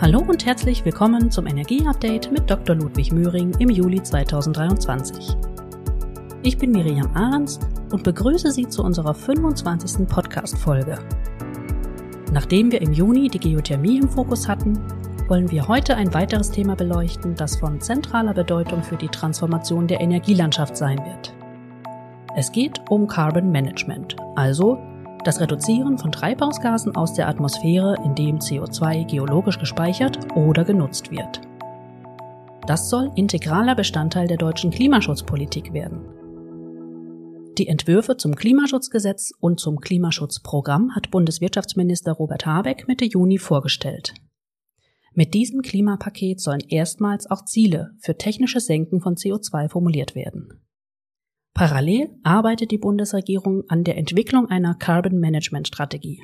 Hallo und herzlich willkommen zum Energieupdate mit Dr. Ludwig Möhring im Juli 2023. Ich bin Miriam Ahrens und begrüße Sie zu unserer 25. Podcast-Folge. Nachdem wir im Juni die Geothermie im Fokus hatten, wollen wir heute ein weiteres Thema beleuchten, das von zentraler Bedeutung für die Transformation der Energielandschaft sein wird. Es geht um Carbon Management, also das Reduzieren von Treibhausgasen aus der Atmosphäre, indem CO2 geologisch gespeichert oder genutzt wird. Das soll integraler Bestandteil der deutschen Klimaschutzpolitik werden. Die Entwürfe zum Klimaschutzgesetz und zum Klimaschutzprogramm hat Bundeswirtschaftsminister Robert Habeck Mitte Juni vorgestellt. Mit diesem Klimapaket sollen erstmals auch Ziele für technische Senken von CO2 formuliert werden. Parallel arbeitet die Bundesregierung an der Entwicklung einer Carbon Management Strategie.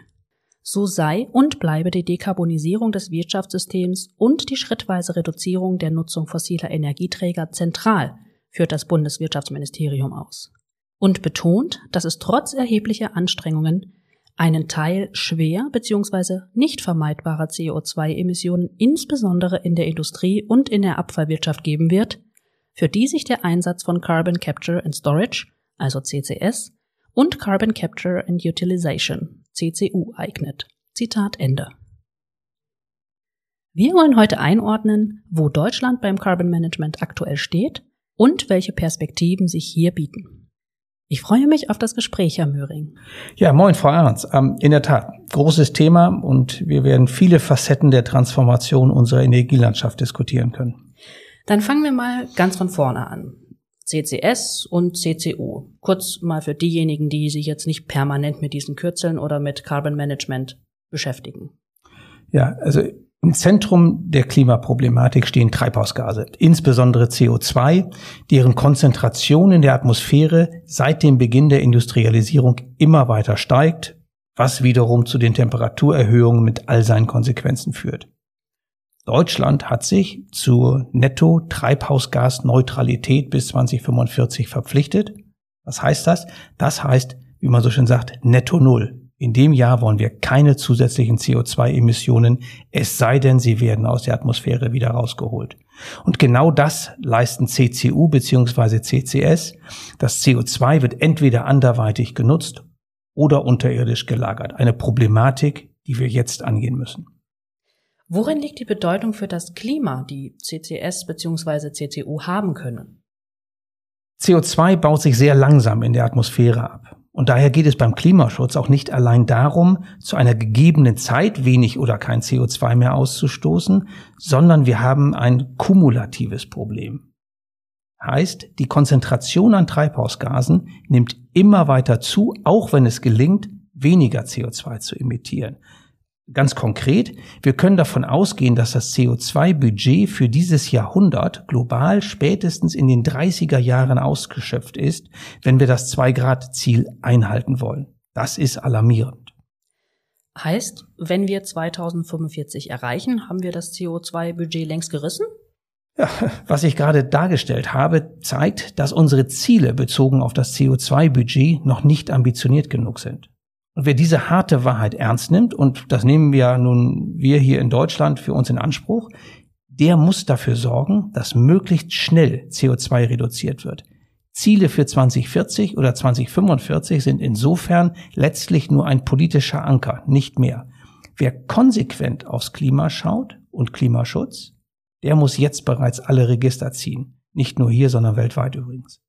So sei und bleibe die Dekarbonisierung des Wirtschaftssystems und die schrittweise Reduzierung der Nutzung fossiler Energieträger zentral, führt das Bundeswirtschaftsministerium aus. Und betont, dass es trotz erheblicher Anstrengungen einen Teil schwer bzw. nicht vermeidbarer CO2-Emissionen insbesondere in der Industrie und in der Abfallwirtschaft geben wird, für die sich der Einsatz von Carbon Capture and Storage, also CCS, und Carbon Capture and Utilization, CCU, eignet. Zitat Ende. Wir wollen heute einordnen, wo Deutschland beim Carbon Management aktuell steht und welche Perspektiven sich hier bieten. Ich freue mich auf das Gespräch, Herr Möhring. Ja, moin, Frau Ernst. Ähm, in der Tat, großes Thema und wir werden viele Facetten der Transformation unserer Energielandschaft diskutieren können. Dann fangen wir mal ganz von vorne an. CCS und CCU. Kurz mal für diejenigen, die sich jetzt nicht permanent mit diesen Kürzeln oder mit Carbon Management beschäftigen. Ja, also im Zentrum der Klimaproblematik stehen Treibhausgase, insbesondere CO2, deren Konzentration in der Atmosphäre seit dem Beginn der Industrialisierung immer weiter steigt, was wiederum zu den Temperaturerhöhungen mit all seinen Konsequenzen führt. Deutschland hat sich zur Netto-Treibhausgasneutralität bis 2045 verpflichtet. Was heißt das? Das heißt, wie man so schön sagt, Netto Null. In dem Jahr wollen wir keine zusätzlichen CO2-Emissionen, es sei denn, sie werden aus der Atmosphäre wieder rausgeholt. Und genau das leisten CCU bzw. CCS. Das CO2 wird entweder anderweitig genutzt oder unterirdisch gelagert. Eine Problematik, die wir jetzt angehen müssen. Worin liegt die Bedeutung für das Klima, die CCS bzw. CCU haben können? CO2 baut sich sehr langsam in der Atmosphäre ab. Und daher geht es beim Klimaschutz auch nicht allein darum, zu einer gegebenen Zeit wenig oder kein CO2 mehr auszustoßen, sondern wir haben ein kumulatives Problem. Heißt, die Konzentration an Treibhausgasen nimmt immer weiter zu, auch wenn es gelingt, weniger CO2 zu emittieren. Ganz konkret, wir können davon ausgehen, dass das CO2-Budget für dieses Jahrhundert global spätestens in den 30er Jahren ausgeschöpft ist, wenn wir das 2-Grad-Ziel einhalten wollen. Das ist alarmierend. Heißt, wenn wir 2045 erreichen, haben wir das CO2-Budget längst gerissen? Ja, was ich gerade dargestellt habe, zeigt, dass unsere Ziele bezogen auf das CO2-Budget noch nicht ambitioniert genug sind. Und wer diese harte Wahrheit ernst nimmt, und das nehmen wir nun wir hier in Deutschland für uns in Anspruch, der muss dafür sorgen, dass möglichst schnell CO2 reduziert wird. Ziele für 2040 oder 2045 sind insofern letztlich nur ein politischer Anker, nicht mehr. Wer konsequent aufs Klima schaut und Klimaschutz, der muss jetzt bereits alle Register ziehen. Nicht nur hier, sondern weltweit übrigens.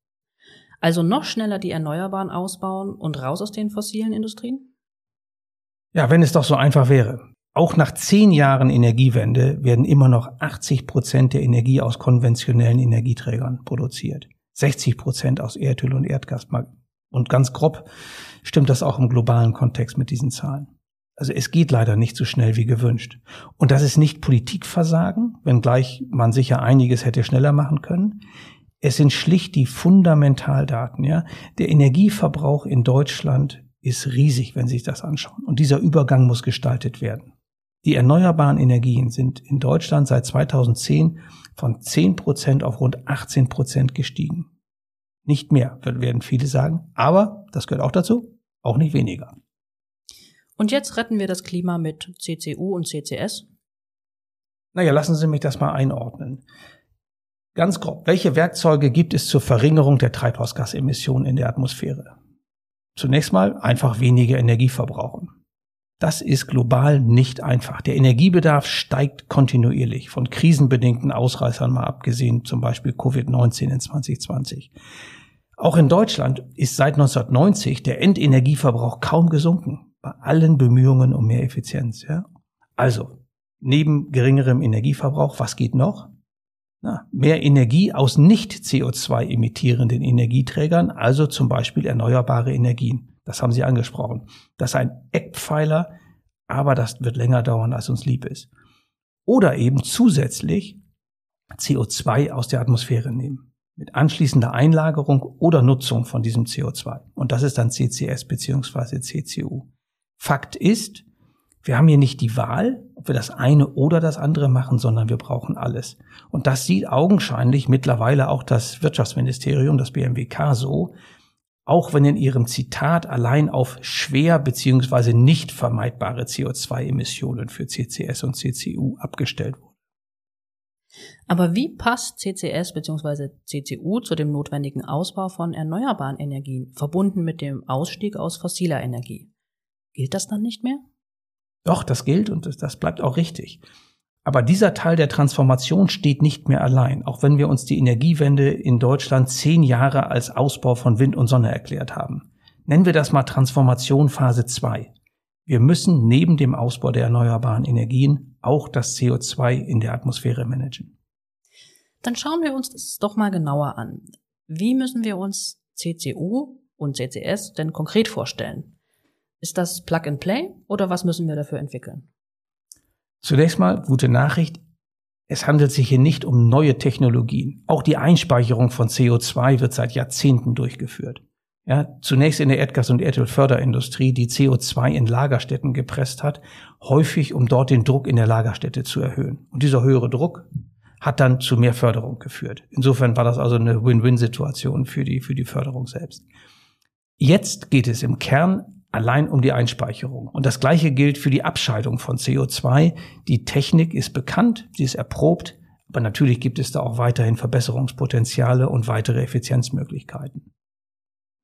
Also noch schneller die Erneuerbaren ausbauen und raus aus den fossilen Industrien? Ja, wenn es doch so einfach wäre. Auch nach zehn Jahren Energiewende werden immer noch 80 Prozent der Energie aus konventionellen Energieträgern produziert. 60 Prozent aus Erdöl und Erdgas. Und ganz grob stimmt das auch im globalen Kontext mit diesen Zahlen. Also es geht leider nicht so schnell wie gewünscht. Und das ist nicht Politikversagen, wenngleich man sicher einiges hätte schneller machen können. Es sind schlicht die Fundamentaldaten, ja. Der Energieverbrauch in Deutschland ist riesig, wenn Sie sich das anschauen. Und dieser Übergang muss gestaltet werden. Die erneuerbaren Energien sind in Deutschland seit 2010 von 10 Prozent auf rund 18 Prozent gestiegen. Nicht mehr, werden viele sagen. Aber, das gehört auch dazu, auch nicht weniger. Und jetzt retten wir das Klima mit CCU und CCS? Naja, lassen Sie mich das mal einordnen. Ganz grob, welche Werkzeuge gibt es zur Verringerung der Treibhausgasemissionen in der Atmosphäre? Zunächst mal einfach weniger Energie verbrauchen. Das ist global nicht einfach. Der Energiebedarf steigt kontinuierlich, von krisenbedingten Ausreißern mal abgesehen, zum Beispiel Covid-19 in 2020. Auch in Deutschland ist seit 1990 der Endenergieverbrauch kaum gesunken, bei allen Bemühungen um mehr Effizienz. Ja? Also, neben geringerem Energieverbrauch, was geht noch? Na, mehr Energie aus nicht CO2 emittierenden Energieträgern, also zum Beispiel erneuerbare Energien. Das haben Sie angesprochen. Das ist ein Eckpfeiler, aber das wird länger dauern, als uns lieb ist. Oder eben zusätzlich CO2 aus der Atmosphäre nehmen. Mit anschließender Einlagerung oder Nutzung von diesem CO2. Und das ist dann CCS beziehungsweise CCU. Fakt ist, wir haben hier nicht die Wahl, wir das eine oder das andere machen, sondern wir brauchen alles. Und das sieht augenscheinlich mittlerweile auch das Wirtschaftsministerium, das BMWK so, auch wenn in ihrem Zitat allein auf schwer beziehungsweise nicht vermeidbare CO2-Emissionen für CCS und CCU abgestellt wurde. Aber wie passt CCS bzw. CCU zu dem notwendigen Ausbau von erneuerbaren Energien, verbunden mit dem Ausstieg aus fossiler Energie? Gilt das dann nicht mehr? Doch, das gilt und das bleibt auch richtig. Aber dieser Teil der Transformation steht nicht mehr allein, auch wenn wir uns die Energiewende in Deutschland zehn Jahre als Ausbau von Wind und Sonne erklärt haben. Nennen wir das mal Transformation Phase 2. Wir müssen neben dem Ausbau der erneuerbaren Energien auch das CO2 in der Atmosphäre managen. Dann schauen wir uns das doch mal genauer an. Wie müssen wir uns CCU und CCS denn konkret vorstellen? Ist das Plug and Play oder was müssen wir dafür entwickeln? Zunächst mal gute Nachricht. Es handelt sich hier nicht um neue Technologien. Auch die Einspeicherung von CO2 wird seit Jahrzehnten durchgeführt. Ja, zunächst in der Erdgas- und Erdölförderindustrie, die CO2 in Lagerstätten gepresst hat, häufig um dort den Druck in der Lagerstätte zu erhöhen. Und dieser höhere Druck hat dann zu mehr Förderung geführt. Insofern war das also eine Win-Win-Situation für die, für die Förderung selbst. Jetzt geht es im Kern allein um die Einspeicherung. Und das Gleiche gilt für die Abscheidung von CO2. Die Technik ist bekannt, sie ist erprobt, aber natürlich gibt es da auch weiterhin Verbesserungspotenziale und weitere Effizienzmöglichkeiten.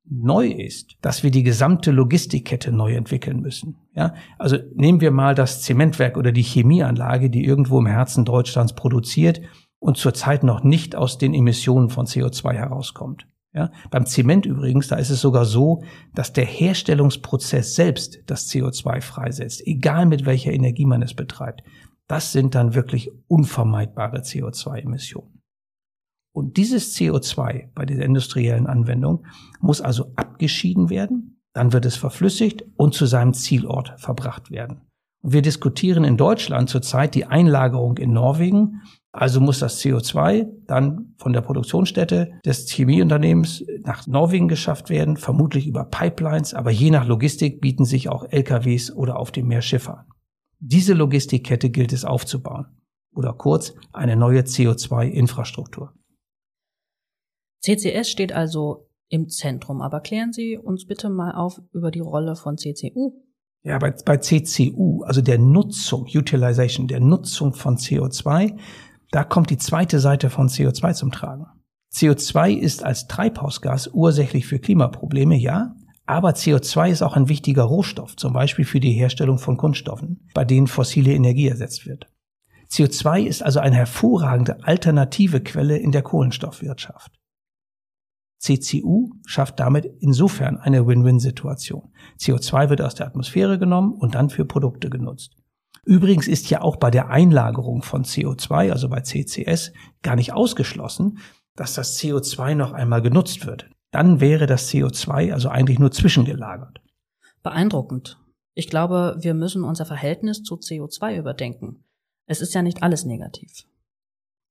Neu ist, dass wir die gesamte Logistikkette neu entwickeln müssen. Ja, also nehmen wir mal das Zementwerk oder die Chemieanlage, die irgendwo im Herzen Deutschlands produziert und zurzeit noch nicht aus den Emissionen von CO2 herauskommt. Ja, beim Zement übrigens, da ist es sogar so, dass der Herstellungsprozess selbst das CO2 freisetzt, egal mit welcher Energie man es betreibt. Das sind dann wirklich unvermeidbare CO2-Emissionen. Und dieses CO2 bei dieser industriellen Anwendung muss also abgeschieden werden, dann wird es verflüssigt und zu seinem Zielort verbracht werden. Und wir diskutieren in Deutschland zurzeit die Einlagerung in Norwegen also muss das CO2 dann von der Produktionsstätte des Chemieunternehmens nach Norwegen geschafft werden, vermutlich über Pipelines, aber je nach Logistik bieten sich auch LKWs oder auf dem Meer Schiffe an. Diese Logistikkette gilt es aufzubauen. Oder kurz eine neue CO2-Infrastruktur. CCS steht also im Zentrum, aber klären Sie uns bitte mal auf über die Rolle von CCU. Ja, bei, bei CCU, also der Nutzung, Utilization, der Nutzung von CO2, da kommt die zweite Seite von CO2 zum Tragen. CO2 ist als Treibhausgas ursächlich für Klimaprobleme, ja, aber CO2 ist auch ein wichtiger Rohstoff, zum Beispiel für die Herstellung von Kunststoffen, bei denen fossile Energie ersetzt wird. CO2 ist also eine hervorragende alternative Quelle in der Kohlenstoffwirtschaft. CCU schafft damit insofern eine Win-Win-Situation. CO2 wird aus der Atmosphäre genommen und dann für Produkte genutzt. Übrigens ist ja auch bei der Einlagerung von CO2, also bei CCS, gar nicht ausgeschlossen, dass das CO2 noch einmal genutzt wird. Dann wäre das CO2 also eigentlich nur zwischengelagert. Beeindruckend. Ich glaube, wir müssen unser Verhältnis zu CO2 überdenken. Es ist ja nicht alles negativ.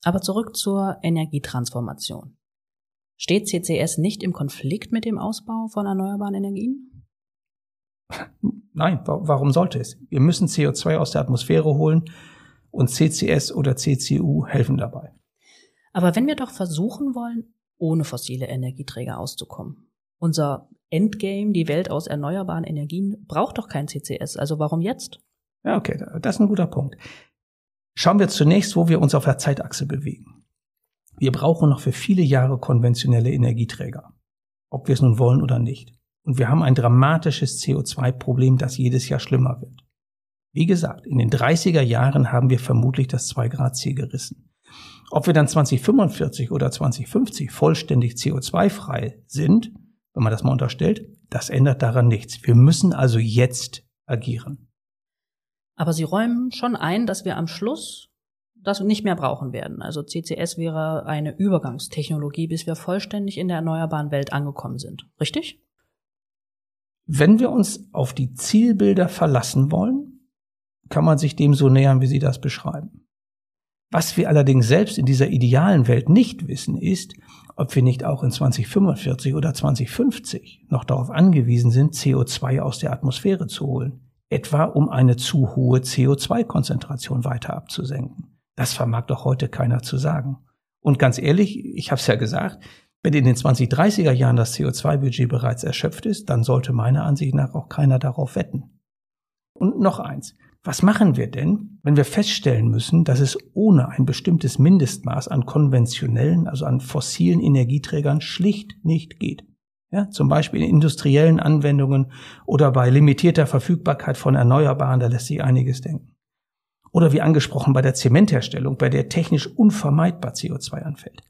Aber zurück zur Energietransformation. Steht CCS nicht im Konflikt mit dem Ausbau von erneuerbaren Energien? Nein, warum sollte es? Wir müssen CO2 aus der Atmosphäre holen und CCS oder CCU helfen dabei. Aber wenn wir doch versuchen wollen, ohne fossile Energieträger auszukommen. Unser Endgame, die Welt aus erneuerbaren Energien, braucht doch kein CCS. Also warum jetzt? Ja, okay, das ist ein guter Punkt. Schauen wir zunächst, wo wir uns auf der Zeitachse bewegen. Wir brauchen noch für viele Jahre konventionelle Energieträger, ob wir es nun wollen oder nicht. Und wir haben ein dramatisches CO2-Problem, das jedes Jahr schlimmer wird. Wie gesagt, in den 30er Jahren haben wir vermutlich das 2-Grad-Ziel gerissen. Ob wir dann 2045 oder 2050 vollständig CO2-frei sind, wenn man das mal unterstellt, das ändert daran nichts. Wir müssen also jetzt agieren. Aber Sie räumen schon ein, dass wir am Schluss das nicht mehr brauchen werden. Also CCS wäre eine Übergangstechnologie, bis wir vollständig in der erneuerbaren Welt angekommen sind. Richtig? Wenn wir uns auf die Zielbilder verlassen wollen, kann man sich dem so nähern, wie Sie das beschreiben. Was wir allerdings selbst in dieser idealen Welt nicht wissen, ist, ob wir nicht auch in 2045 oder 2050 noch darauf angewiesen sind, CO2 aus der Atmosphäre zu holen etwa um eine zu hohe CO2-Konzentration weiter abzusenken. Das vermag doch heute keiner zu sagen. Und ganz ehrlich, ich habe es ja gesagt, wenn in den 2030er Jahren das CO2-Budget bereits erschöpft ist, dann sollte meiner Ansicht nach auch keiner darauf wetten. Und noch eins. Was machen wir denn, wenn wir feststellen müssen, dass es ohne ein bestimmtes Mindestmaß an konventionellen, also an fossilen Energieträgern schlicht nicht geht? Ja, zum Beispiel in industriellen Anwendungen oder bei limitierter Verfügbarkeit von Erneuerbaren, da lässt sich einiges denken. Oder wie angesprochen bei der Zementherstellung, bei der technisch unvermeidbar CO2 anfällt.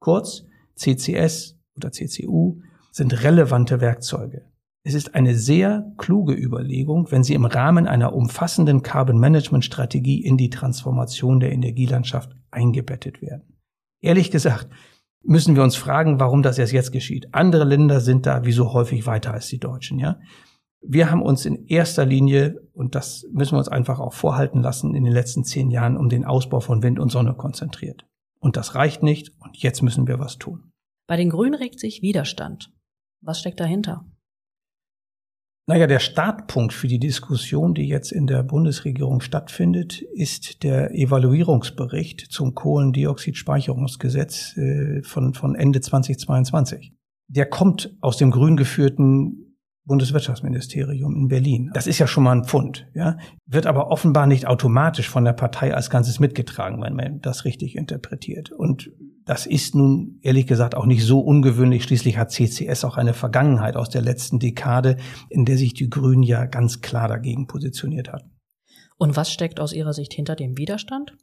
Kurz, CCS oder CCU sind relevante Werkzeuge. Es ist eine sehr kluge Überlegung, wenn sie im Rahmen einer umfassenden Carbon Management Strategie in die Transformation der Energielandschaft eingebettet werden. Ehrlich gesagt, müssen wir uns fragen, warum das erst jetzt geschieht. Andere Länder sind da wie so häufig weiter als die Deutschen, ja. Wir haben uns in erster Linie, und das müssen wir uns einfach auch vorhalten lassen, in den letzten zehn Jahren um den Ausbau von Wind und Sonne konzentriert. Und das reicht nicht, und jetzt müssen wir was tun. Bei den Grünen regt sich Widerstand. Was steckt dahinter? Naja, der Startpunkt für die Diskussion, die jetzt in der Bundesregierung stattfindet, ist der Evaluierungsbericht zum Kohlendioxidspeicherungsgesetz äh, von, von Ende 2022. Der kommt aus dem grün geführten Bundeswirtschaftsministerium in Berlin. Das ist ja schon mal ein Pfund, ja, wird aber offenbar nicht automatisch von der Partei als Ganzes mitgetragen, wenn man das richtig interpretiert. Und das ist nun ehrlich gesagt auch nicht so ungewöhnlich. Schließlich hat CCS auch eine Vergangenheit aus der letzten Dekade, in der sich die Grünen ja ganz klar dagegen positioniert hatten. Und was steckt aus Ihrer Sicht hinter dem Widerstand?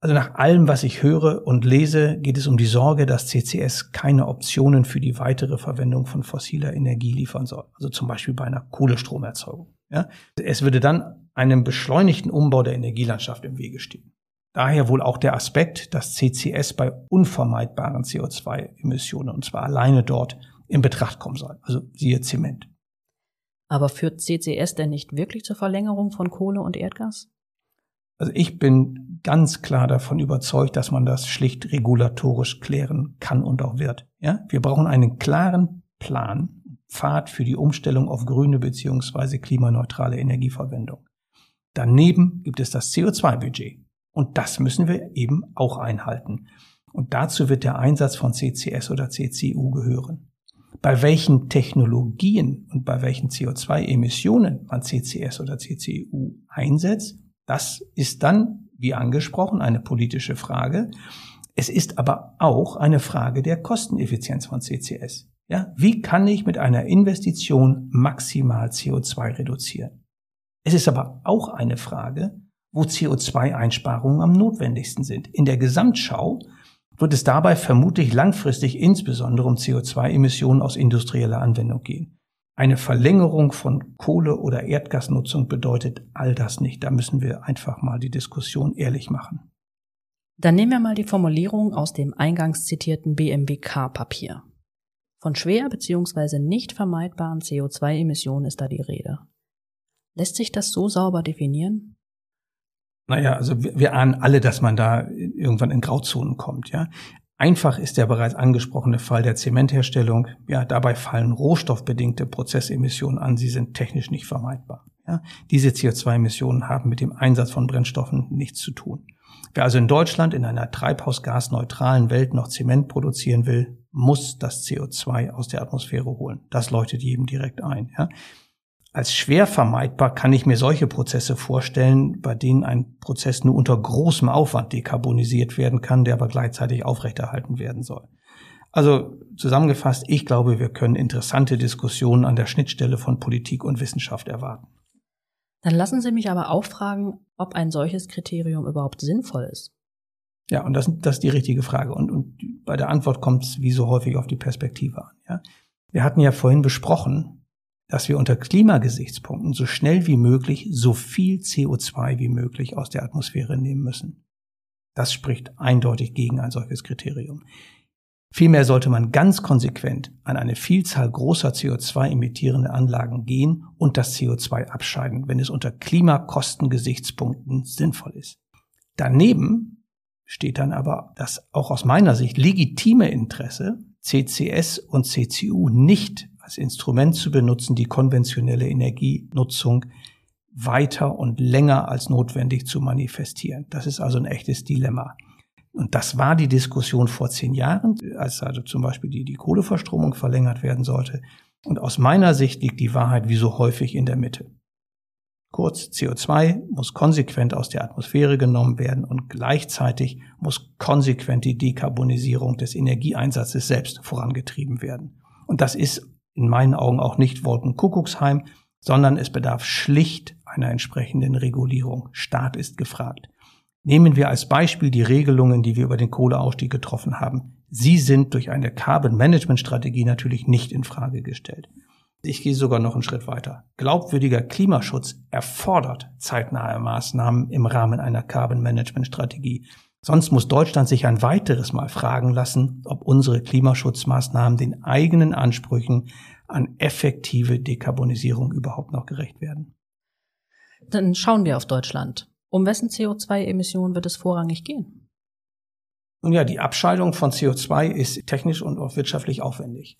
Also nach allem, was ich höre und lese, geht es um die Sorge, dass CCS keine Optionen für die weitere Verwendung von fossiler Energie liefern soll. Also zum Beispiel bei einer Kohlestromerzeugung. Ja? Es würde dann einem beschleunigten Umbau der Energielandschaft im Wege stehen. Daher wohl auch der Aspekt, dass CCS bei unvermeidbaren CO2-Emissionen, und zwar alleine dort, in Betracht kommen soll. Also siehe Zement. Aber führt CCS denn nicht wirklich zur Verlängerung von Kohle und Erdgas? Also ich bin ganz klar davon überzeugt, dass man das schlicht regulatorisch klären kann und auch wird. Ja, wir brauchen einen klaren Plan, Pfad für die Umstellung auf grüne beziehungsweise klimaneutrale Energieverwendung. Daneben gibt es das CO2-Budget. Und das müssen wir eben auch einhalten. Und dazu wird der Einsatz von CCS oder CCU gehören. Bei welchen Technologien und bei welchen CO2-Emissionen man CCS oder CCU einsetzt, das ist dann, wie angesprochen, eine politische Frage. Es ist aber auch eine Frage der Kosteneffizienz von CCS. Ja, wie kann ich mit einer Investition maximal CO2 reduzieren? Es ist aber auch eine Frage, wo CO2-Einsparungen am notwendigsten sind. In der Gesamtschau wird es dabei vermutlich langfristig insbesondere um CO2-Emissionen aus industrieller Anwendung gehen. Eine Verlängerung von Kohle- oder Erdgasnutzung bedeutet all das nicht. Da müssen wir einfach mal die Diskussion ehrlich machen. Dann nehmen wir mal die Formulierung aus dem eingangs zitierten BMWK-Papier. Von schwer bzw. nicht vermeidbaren CO2-Emissionen ist da die Rede. Lässt sich das so sauber definieren? Naja, also wir, wir ahnen alle, dass man da irgendwann in Grauzonen kommt, ja. Einfach ist der bereits angesprochene Fall der Zementherstellung. Ja, dabei fallen rohstoffbedingte Prozessemissionen an. Sie sind technisch nicht vermeidbar. Ja, diese CO2-Emissionen haben mit dem Einsatz von Brennstoffen nichts zu tun. Wer also in Deutschland in einer treibhausgasneutralen Welt noch Zement produzieren will, muss das CO2 aus der Atmosphäre holen. Das leuchtet jedem direkt ein. Ja. Als schwer vermeidbar kann ich mir solche Prozesse vorstellen, bei denen ein Prozess nur unter großem Aufwand dekarbonisiert werden kann, der aber gleichzeitig aufrechterhalten werden soll. Also zusammengefasst, ich glaube, wir können interessante Diskussionen an der Schnittstelle von Politik und Wissenschaft erwarten. Dann lassen Sie mich aber auch fragen, ob ein solches Kriterium überhaupt sinnvoll ist. Ja, und das, das ist die richtige Frage. Und, und bei der Antwort kommt es wie so häufig auf die Perspektive an. Ja? Wir hatten ja vorhin besprochen, dass wir unter Klimagesichtspunkten so schnell wie möglich so viel CO2 wie möglich aus der Atmosphäre nehmen müssen. Das spricht eindeutig gegen ein solches Kriterium. Vielmehr sollte man ganz konsequent an eine Vielzahl großer CO2 emittierende Anlagen gehen und das CO2 abscheiden, wenn es unter Klimakostengesichtspunkten sinnvoll ist. Daneben steht dann aber das auch aus meiner Sicht legitime Interesse, CCS und CCU nicht als Instrument zu benutzen, die konventionelle Energienutzung weiter und länger als notwendig zu manifestieren. Das ist also ein echtes Dilemma. Und das war die Diskussion vor zehn Jahren, als also zum Beispiel die, die Kohleverstromung verlängert werden sollte. Und aus meiner Sicht liegt die Wahrheit wie so häufig in der Mitte. Kurz, CO2 muss konsequent aus der Atmosphäre genommen werden und gleichzeitig muss konsequent die Dekarbonisierung des Energieeinsatzes selbst vorangetrieben werden. Und das ist in meinen Augen auch nicht Wolkenkuckucksheim, sondern es bedarf schlicht einer entsprechenden Regulierung. Staat ist gefragt. Nehmen wir als Beispiel die Regelungen, die wir über den Kohleausstieg getroffen haben. Sie sind durch eine Carbon Management Strategie natürlich nicht in Frage gestellt. Ich gehe sogar noch einen Schritt weiter. Glaubwürdiger Klimaschutz erfordert zeitnahe Maßnahmen im Rahmen einer Carbon Management Strategie. Sonst muss Deutschland sich ein weiteres Mal fragen lassen, ob unsere Klimaschutzmaßnahmen den eigenen Ansprüchen an effektive Dekarbonisierung überhaupt noch gerecht werden. Dann schauen wir auf Deutschland. Um wessen CO2-Emissionen wird es vorrangig gehen? Nun ja, die Abscheidung von CO2 ist technisch und auch wirtschaftlich aufwendig.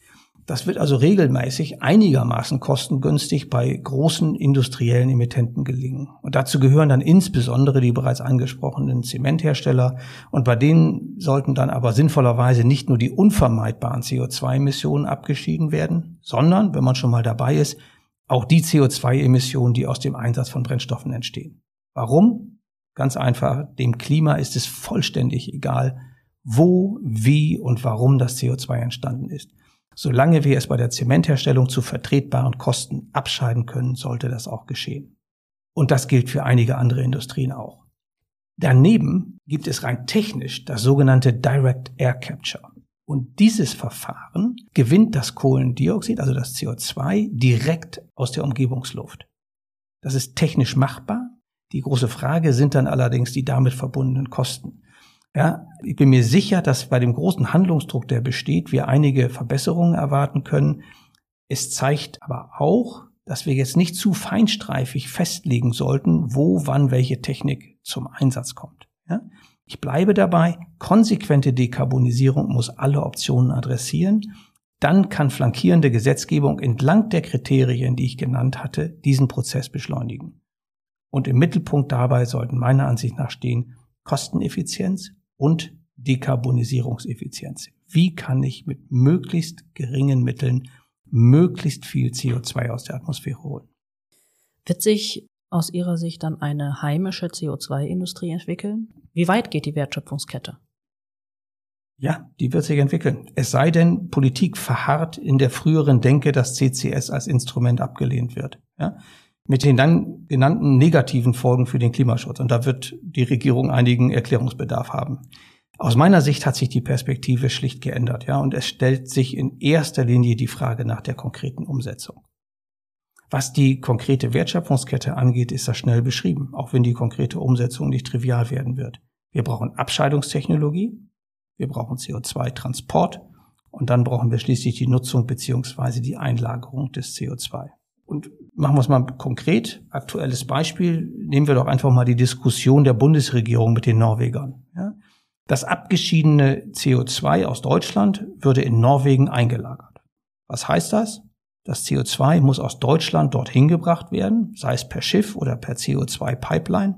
Das wird also regelmäßig einigermaßen kostengünstig bei großen industriellen Emittenten gelingen. Und dazu gehören dann insbesondere die bereits angesprochenen Zementhersteller. Und bei denen sollten dann aber sinnvollerweise nicht nur die unvermeidbaren CO2-Emissionen abgeschieden werden, sondern, wenn man schon mal dabei ist, auch die CO2-Emissionen, die aus dem Einsatz von Brennstoffen entstehen. Warum? Ganz einfach, dem Klima ist es vollständig egal, wo, wie und warum das CO2 entstanden ist. Solange wir es bei der Zementherstellung zu vertretbaren Kosten abscheiden können, sollte das auch geschehen. Und das gilt für einige andere Industrien auch. Daneben gibt es rein technisch das sogenannte Direct Air Capture. Und dieses Verfahren gewinnt das Kohlendioxid, also das CO2, direkt aus der Umgebungsluft. Das ist technisch machbar, die große Frage sind dann allerdings die damit verbundenen Kosten. Ja, ich bin mir sicher, dass bei dem großen Handlungsdruck, der besteht, wir einige Verbesserungen erwarten können. Es zeigt aber auch, dass wir jetzt nicht zu feinstreifig festlegen sollten, wo, wann welche Technik zum Einsatz kommt. Ja? Ich bleibe dabei, konsequente Dekarbonisierung muss alle Optionen adressieren. Dann kann flankierende Gesetzgebung entlang der Kriterien, die ich genannt hatte, diesen Prozess beschleunigen. Und im Mittelpunkt dabei sollten meiner Ansicht nach stehen Kosteneffizienz und Dekarbonisierungseffizienz. Wie kann ich mit möglichst geringen Mitteln möglichst viel CO2 aus der Atmosphäre holen? Wird sich aus Ihrer Sicht dann eine heimische CO2-Industrie entwickeln? Wie weit geht die Wertschöpfungskette? Ja, die wird sich entwickeln. Es sei denn, Politik verharrt in der früheren Denke, dass CCS als Instrument abgelehnt wird. Ja? Mit den dann genannten negativen Folgen für den Klimaschutz. Und da wird die Regierung einigen Erklärungsbedarf haben. Aus meiner Sicht hat sich die Perspektive schlicht geändert, ja, und es stellt sich in erster Linie die Frage nach der konkreten Umsetzung. Was die konkrete Wertschöpfungskette angeht, ist das schnell beschrieben, auch wenn die konkrete Umsetzung nicht trivial werden wird. Wir brauchen Abscheidungstechnologie, wir brauchen CO2-Transport und dann brauchen wir schließlich die Nutzung beziehungsweise die Einlagerung des CO2. Und machen wir es mal konkret. Aktuelles Beispiel. Nehmen wir doch einfach mal die Diskussion der Bundesregierung mit den Norwegern. Ja? Das abgeschiedene CO2 aus Deutschland würde in Norwegen eingelagert. Was heißt das? Das CO2 muss aus Deutschland dorthin gebracht werden, sei es per Schiff oder per CO2-Pipeline.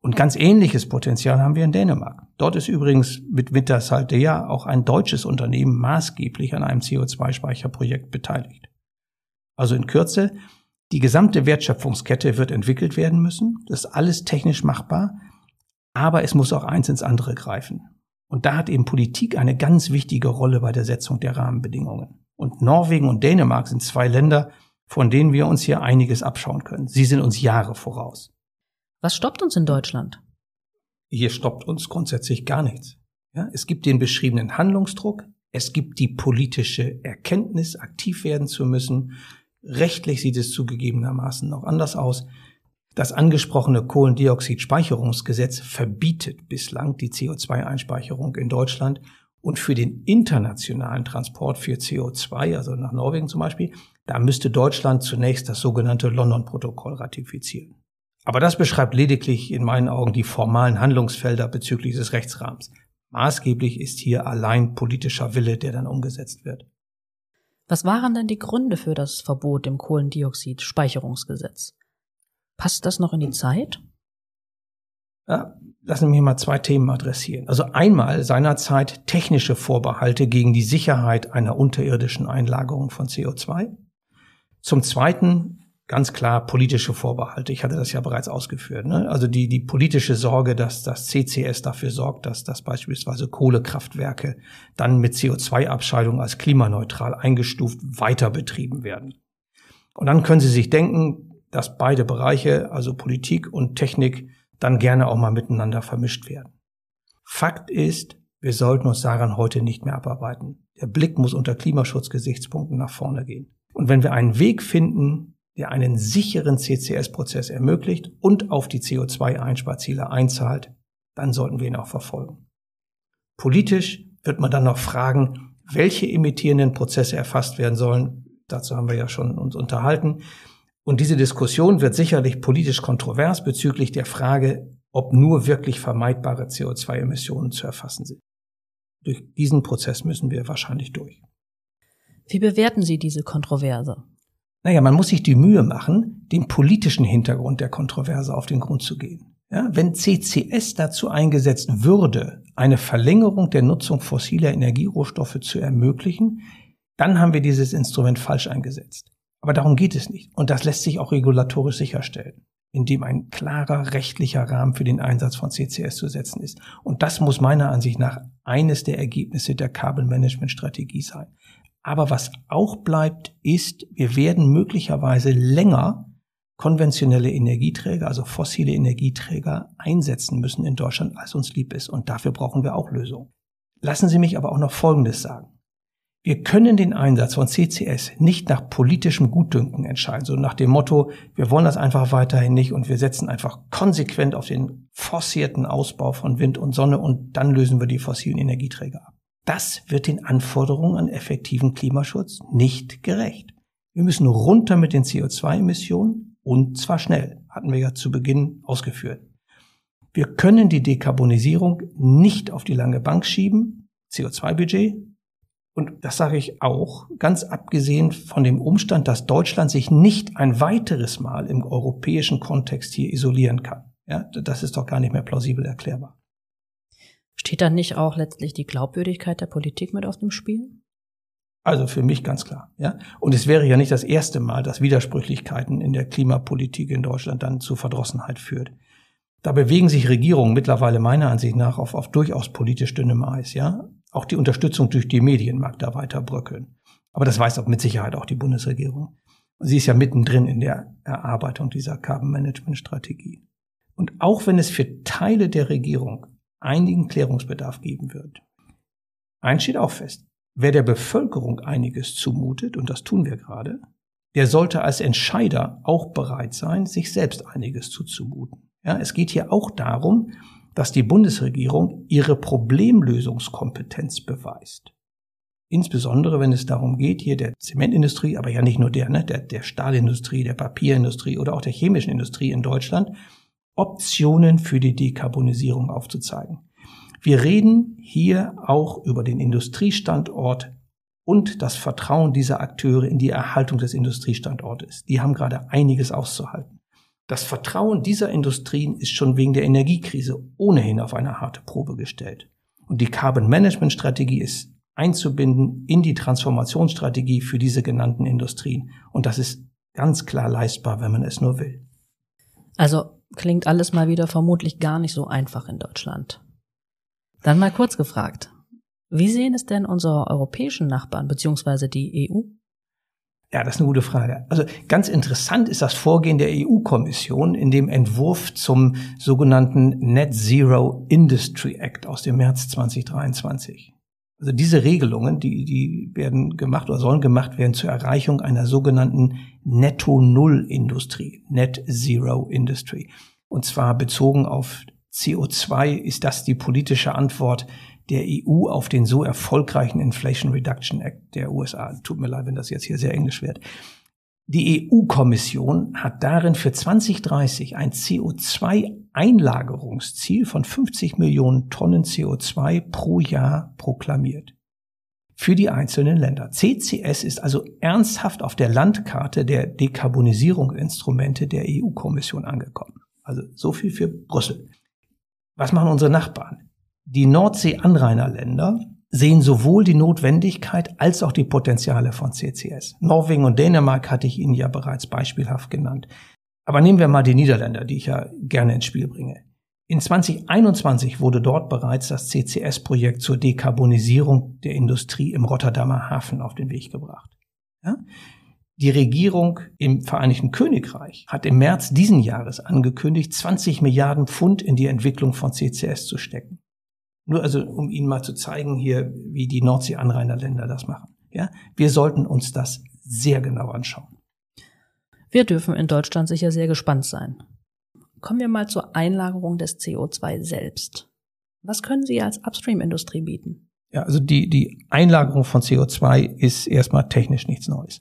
Und ganz ähnliches Potenzial haben wir in Dänemark. Dort ist übrigens mit Wintershaldea auch ein deutsches Unternehmen maßgeblich an einem CO2-Speicherprojekt beteiligt. Also in Kürze, Die gesamte Wertschöpfungskette wird entwickelt werden müssen. Das ist alles technisch machbar. Aber es muss auch eins ins andere greifen. Und da hat eben Politik eine ganz wichtige Rolle bei der Setzung der Rahmenbedingungen. Und Norwegen und Dänemark sind zwei Länder, von denen wir uns hier einiges abschauen können. Sie sind uns Jahre voraus. Was stoppt uns in Deutschland? Hier stoppt uns grundsätzlich gar nichts. Ja, es gibt den beschriebenen Handlungsdruck, es gibt die politische Erkenntnis, aktiv werden zu müssen. Rechtlich sieht es zugegebenermaßen noch anders aus. Das angesprochene Kohlendioxidspeicherungsgesetz verbietet bislang die CO2-Einspeicherung in Deutschland und für den internationalen Transport für CO2, also nach Norwegen zum Beispiel, da müsste Deutschland zunächst das sogenannte London-Protokoll ratifizieren. Aber das beschreibt lediglich in meinen Augen die formalen Handlungsfelder bezüglich des Rechtsrahmens. Maßgeblich ist hier allein politischer Wille, der dann umgesetzt wird. Was waren denn die Gründe für das Verbot im Kohlendioxid-Speicherungsgesetz? Passt das noch in die Zeit? Ja, lassen Sie mich mal zwei Themen adressieren. Also einmal seinerzeit technische Vorbehalte gegen die Sicherheit einer unterirdischen Einlagerung von CO2. Zum Zweiten ganz klar politische Vorbehalte. Ich hatte das ja bereits ausgeführt. Ne? Also die, die politische Sorge, dass das CCS dafür sorgt, dass, dass beispielsweise Kohlekraftwerke dann mit CO2-Abscheidung als klimaneutral eingestuft weiter betrieben werden. Und dann können Sie sich denken, dass beide Bereiche, also Politik und Technik, dann gerne auch mal miteinander vermischt werden. Fakt ist, wir sollten uns daran heute nicht mehr abarbeiten. Der Blick muss unter Klimaschutzgesichtspunkten nach vorne gehen. Und wenn wir einen Weg finden, der einen sicheren CCS-Prozess ermöglicht und auf die CO2-Einsparziele einzahlt, dann sollten wir ihn auch verfolgen. Politisch wird man dann noch fragen, welche emittierenden Prozesse erfasst werden sollen. Dazu haben wir ja schon uns unterhalten. Und diese Diskussion wird sicherlich politisch kontrovers bezüglich der Frage, ob nur wirklich vermeidbare CO2-Emissionen zu erfassen sind. Durch diesen Prozess müssen wir wahrscheinlich durch. Wie bewerten Sie diese Kontroverse? Naja, man muss sich die Mühe machen, dem politischen Hintergrund der Kontroverse auf den Grund zu gehen. Ja, wenn CCS dazu eingesetzt würde, eine Verlängerung der Nutzung fossiler Energierohstoffe zu ermöglichen, dann haben wir dieses Instrument falsch eingesetzt. Aber darum geht es nicht. Und das lässt sich auch regulatorisch sicherstellen, indem ein klarer rechtlicher Rahmen für den Einsatz von CCS zu setzen ist. Und das muss meiner Ansicht nach eines der Ergebnisse der Carbon Management Strategie sein. Aber was auch bleibt, ist, wir werden möglicherweise länger konventionelle Energieträger, also fossile Energieträger einsetzen müssen in Deutschland, als uns lieb ist. Und dafür brauchen wir auch Lösungen. Lassen Sie mich aber auch noch Folgendes sagen. Wir können den Einsatz von CCS nicht nach politischem Gutdünken entscheiden, so nach dem Motto, wir wollen das einfach weiterhin nicht und wir setzen einfach konsequent auf den forcierten Ausbau von Wind und Sonne und dann lösen wir die fossilen Energieträger ab. Das wird den Anforderungen an effektiven Klimaschutz nicht gerecht. Wir müssen runter mit den CO2-Emissionen und zwar schnell, hatten wir ja zu Beginn ausgeführt. Wir können die Dekarbonisierung nicht auf die lange Bank schieben, CO2-Budget. Und das sage ich auch, ganz abgesehen von dem Umstand, dass Deutschland sich nicht ein weiteres Mal im europäischen Kontext hier isolieren kann. Ja, das ist doch gar nicht mehr plausibel erklärbar. Steht da nicht auch letztlich die Glaubwürdigkeit der Politik mit auf dem Spiel? Also für mich ganz klar, ja. Und es wäre ja nicht das erste Mal, dass Widersprüchlichkeiten in der Klimapolitik in Deutschland dann zu Verdrossenheit führt. Da bewegen sich Regierungen mittlerweile meiner Ansicht nach auf, auf durchaus politisch dünnem Eis, ja. Auch die Unterstützung durch die Medien mag da weiter bröckeln. Aber das weiß auch mit Sicherheit auch die Bundesregierung. Sie ist ja mittendrin in der Erarbeitung dieser Carbon Management Strategie. Und auch wenn es für Teile der Regierung einigen Klärungsbedarf geben wird. Eins steht auch fest. Wer der Bevölkerung einiges zumutet, und das tun wir gerade, der sollte als Entscheider auch bereit sein, sich selbst einiges zuzumuten. Ja, es geht hier auch darum, dass die Bundesregierung ihre Problemlösungskompetenz beweist. Insbesondere, wenn es darum geht, hier der Zementindustrie, aber ja nicht nur der, ne, der, der Stahlindustrie, der Papierindustrie oder auch der chemischen Industrie in Deutschland, Optionen für die Dekarbonisierung aufzuzeigen. Wir reden hier auch über den Industriestandort und das Vertrauen dieser Akteure in die Erhaltung des Industriestandortes. Die haben gerade einiges auszuhalten. Das Vertrauen dieser Industrien ist schon wegen der Energiekrise ohnehin auf eine harte Probe gestellt. Und die Carbon Management Strategie ist einzubinden in die Transformationsstrategie für diese genannten Industrien. Und das ist ganz klar leistbar, wenn man es nur will. Also klingt alles mal wieder vermutlich gar nicht so einfach in Deutschland. Dann mal kurz gefragt. Wie sehen es denn unsere europäischen Nachbarn bzw. die EU? Ja, das ist eine gute Frage. Also ganz interessant ist das Vorgehen der EU-Kommission in dem Entwurf zum sogenannten Net Zero Industry Act aus dem März 2023. Also diese Regelungen, die, die werden gemacht oder sollen gemacht werden zur Erreichung einer sogenannten Netto-Null-Industrie, Net Zero Industry. Und zwar bezogen auf CO2 ist das die politische Antwort der EU auf den so erfolgreichen Inflation Reduction Act der USA. Tut mir leid, wenn das jetzt hier sehr englisch wird. Die EU-Kommission hat darin für 2030 ein CO2-Einlagerungsziel von 50 Millionen Tonnen CO2 pro Jahr proklamiert. Für die einzelnen Länder. CCS ist also ernsthaft auf der Landkarte der Dekarbonisierungsinstrumente der EU-Kommission angekommen. Also so viel für Brüssel. Was machen unsere Nachbarn? Die Nordsee-Anrainerländer sehen sowohl die Notwendigkeit als auch die Potenziale von CCS. Norwegen und Dänemark hatte ich Ihnen ja bereits beispielhaft genannt. Aber nehmen wir mal die Niederländer, die ich ja gerne ins Spiel bringe. In 2021 wurde dort bereits das CCS-Projekt zur Dekarbonisierung der Industrie im Rotterdamer Hafen auf den Weg gebracht. Ja? Die Regierung im Vereinigten Königreich hat im März diesen Jahres angekündigt, 20 Milliarden Pfund in die Entwicklung von CCS zu stecken. Nur also, um Ihnen mal zu zeigen hier, wie die Nordsee-Anrainerländer das machen. Ja, wir sollten uns das sehr genau anschauen. Wir dürfen in Deutschland sicher sehr gespannt sein. Kommen wir mal zur Einlagerung des CO2 selbst. Was können Sie als Upstream-Industrie bieten? Ja, also die, die Einlagerung von CO2 ist erstmal technisch nichts Neues.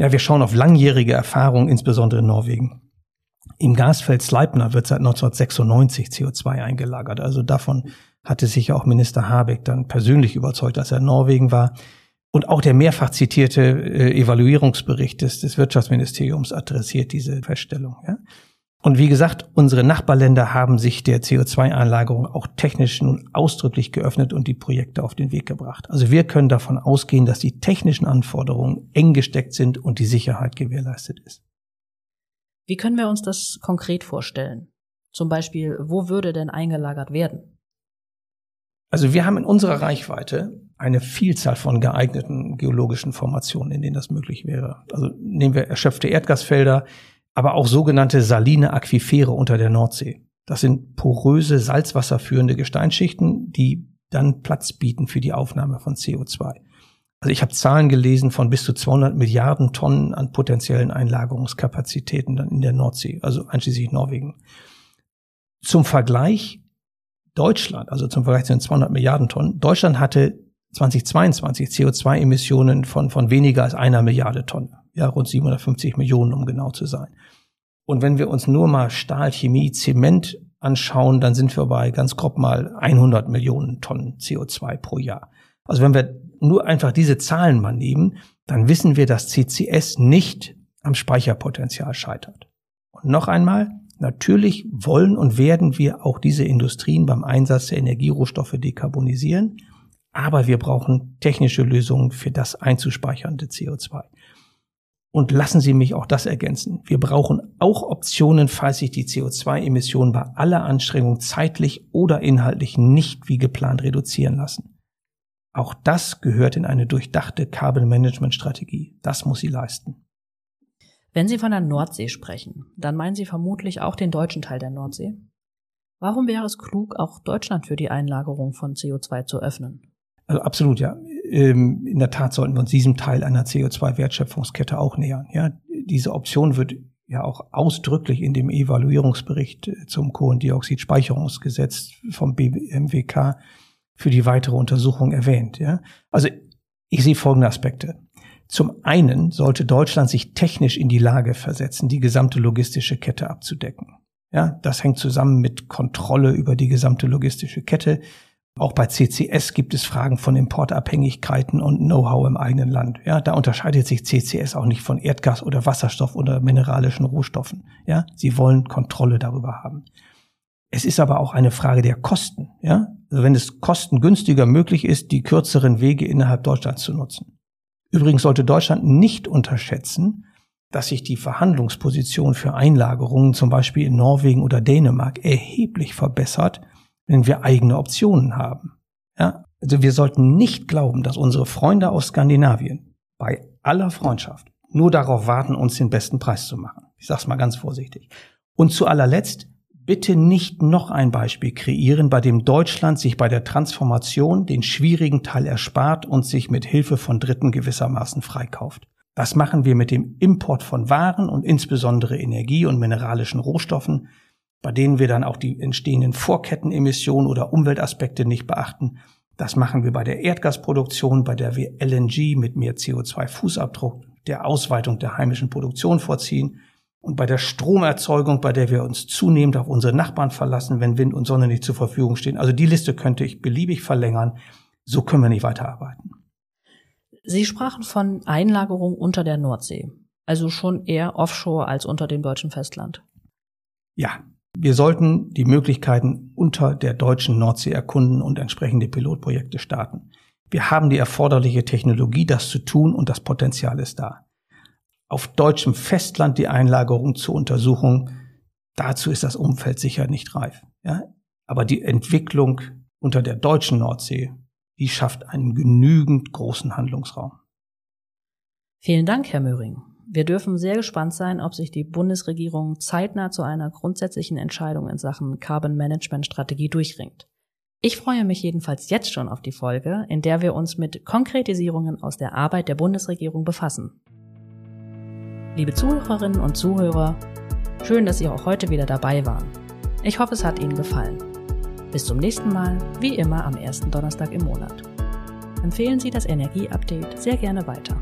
Ja, wir schauen auf langjährige Erfahrungen, insbesondere in Norwegen. Im Gasfeld Sleipner wird seit 1996 CO2 eingelagert. Also davon hatte sich auch Minister Habeck dann persönlich überzeugt, als er in Norwegen war. Und auch der mehrfach zitierte äh, Evaluierungsbericht des, des Wirtschaftsministeriums adressiert diese Feststellung. Ja? Und wie gesagt, unsere Nachbarländer haben sich der CO2-Einlagerung auch technisch nun ausdrücklich geöffnet und die Projekte auf den Weg gebracht. Also wir können davon ausgehen, dass die technischen Anforderungen eng gesteckt sind und die Sicherheit gewährleistet ist. Wie können wir uns das konkret vorstellen? Zum Beispiel, wo würde denn eingelagert werden? Also wir haben in unserer Reichweite eine Vielzahl von geeigneten geologischen Formationen, in denen das möglich wäre. Also nehmen wir erschöpfte Erdgasfelder, aber auch sogenannte saline Aquifere unter der Nordsee. Das sind poröse, salzwasserführende Gesteinsschichten, die dann Platz bieten für die Aufnahme von CO2. Also ich habe Zahlen gelesen von bis zu 200 Milliarden Tonnen an potenziellen Einlagerungskapazitäten dann in der Nordsee, also einschließlich Norwegen. Zum Vergleich Deutschland, also zum Vergleich zu den 200 Milliarden Tonnen, Deutschland hatte 2022 CO2-Emissionen von, von weniger als einer Milliarde Tonnen. Ja, rund 750 Millionen, um genau zu sein. Und wenn wir uns nur mal Stahl, Chemie, Zement anschauen, dann sind wir bei ganz grob mal 100 Millionen Tonnen CO2 pro Jahr. Also wenn wir nur einfach diese Zahlen mal nehmen, dann wissen wir, dass CCS nicht am Speicherpotenzial scheitert. Und noch einmal, Natürlich wollen und werden wir auch diese Industrien beim Einsatz der Energierohstoffe dekarbonisieren, aber wir brauchen technische Lösungen für das einzuspeichernde CO2. Und lassen Sie mich auch das ergänzen. Wir brauchen auch Optionen, falls sich die CO2-Emissionen bei aller Anstrengung zeitlich oder inhaltlich nicht wie geplant reduzieren lassen. Auch das gehört in eine durchdachte Carbon Management Strategie. Das muss sie leisten. Wenn Sie von der Nordsee sprechen, dann meinen Sie vermutlich auch den deutschen Teil der Nordsee. Warum wäre es klug, auch Deutschland für die Einlagerung von CO2 zu öffnen? Also absolut, ja. Ähm, in der Tat sollten wir uns diesem Teil einer CO2-Wertschöpfungskette auch nähern. Ja, diese Option wird ja auch ausdrücklich in dem Evaluierungsbericht äh, zum Kohlendioxidspeicherungsgesetz vom BMWK für die weitere Untersuchung erwähnt. Ja, also ich sehe folgende Aspekte. Zum einen sollte Deutschland sich technisch in die Lage versetzen, die gesamte logistische Kette abzudecken. Ja, das hängt zusammen mit Kontrolle über die gesamte logistische Kette. Auch bei CCS gibt es Fragen von Importabhängigkeiten und Know-how im eigenen Land. Ja, da unterscheidet sich CCS auch nicht von Erdgas oder Wasserstoff oder mineralischen Rohstoffen. Ja, sie wollen Kontrolle darüber haben. Es ist aber auch eine Frage der Kosten. Ja, also wenn es kostengünstiger möglich ist, die kürzeren Wege innerhalb Deutschlands zu nutzen. Übrigens sollte Deutschland nicht unterschätzen, dass sich die Verhandlungsposition für Einlagerungen zum Beispiel in Norwegen oder Dänemark erheblich verbessert, wenn wir eigene Optionen haben. Ja, also wir sollten nicht glauben, dass unsere Freunde aus Skandinavien bei aller Freundschaft nur darauf warten, uns den besten Preis zu machen. Ich sage es mal ganz vorsichtig. Und zu allerletzt, bitte nicht noch ein Beispiel kreieren, bei dem Deutschland sich bei der Transformation den schwierigen Teil erspart und sich mit Hilfe von Dritten gewissermaßen freikauft. Das machen wir mit dem Import von Waren und insbesondere Energie und mineralischen Rohstoffen, bei denen wir dann auch die entstehenden Vorkettenemissionen oder Umweltaspekte nicht beachten. Das machen wir bei der Erdgasproduktion, bei der wir LNG mit mehr CO2-Fußabdruck, der Ausweitung der heimischen Produktion vorziehen und bei der Stromerzeugung, bei der wir uns zunehmend auf unsere Nachbarn verlassen, wenn Wind und Sonne nicht zur Verfügung stehen. Also die Liste könnte ich beliebig verlängern. So können wir nicht weiterarbeiten. Sie sprachen von Einlagerung unter der Nordsee, also schon eher offshore als unter dem deutschen Festland. Ja, wir sollten die Möglichkeiten unter der deutschen Nordsee erkunden und entsprechende Pilotprojekte starten. Wir haben die erforderliche Technologie, das zu tun und das Potenzial ist da auf deutschem Festland die Einlagerung zur Untersuchung. Dazu ist das Umfeld sicher nicht reif. Ja? Aber die Entwicklung unter der deutschen Nordsee, die schafft einen genügend großen Handlungsraum. Vielen Dank, Herr Möhring. Wir dürfen sehr gespannt sein, ob sich die Bundesregierung zeitnah zu einer grundsätzlichen Entscheidung in Sachen Carbon Management Strategie durchringt. Ich freue mich jedenfalls jetzt schon auf die Folge, in der wir uns mit Konkretisierungen aus der Arbeit der Bundesregierung befassen. Liebe Zuhörerinnen und Zuhörer, schön, dass Sie auch heute wieder dabei waren. Ich hoffe, es hat Ihnen gefallen. Bis zum nächsten Mal, wie immer am ersten Donnerstag im Monat. Empfehlen Sie das Energie-Update sehr gerne weiter.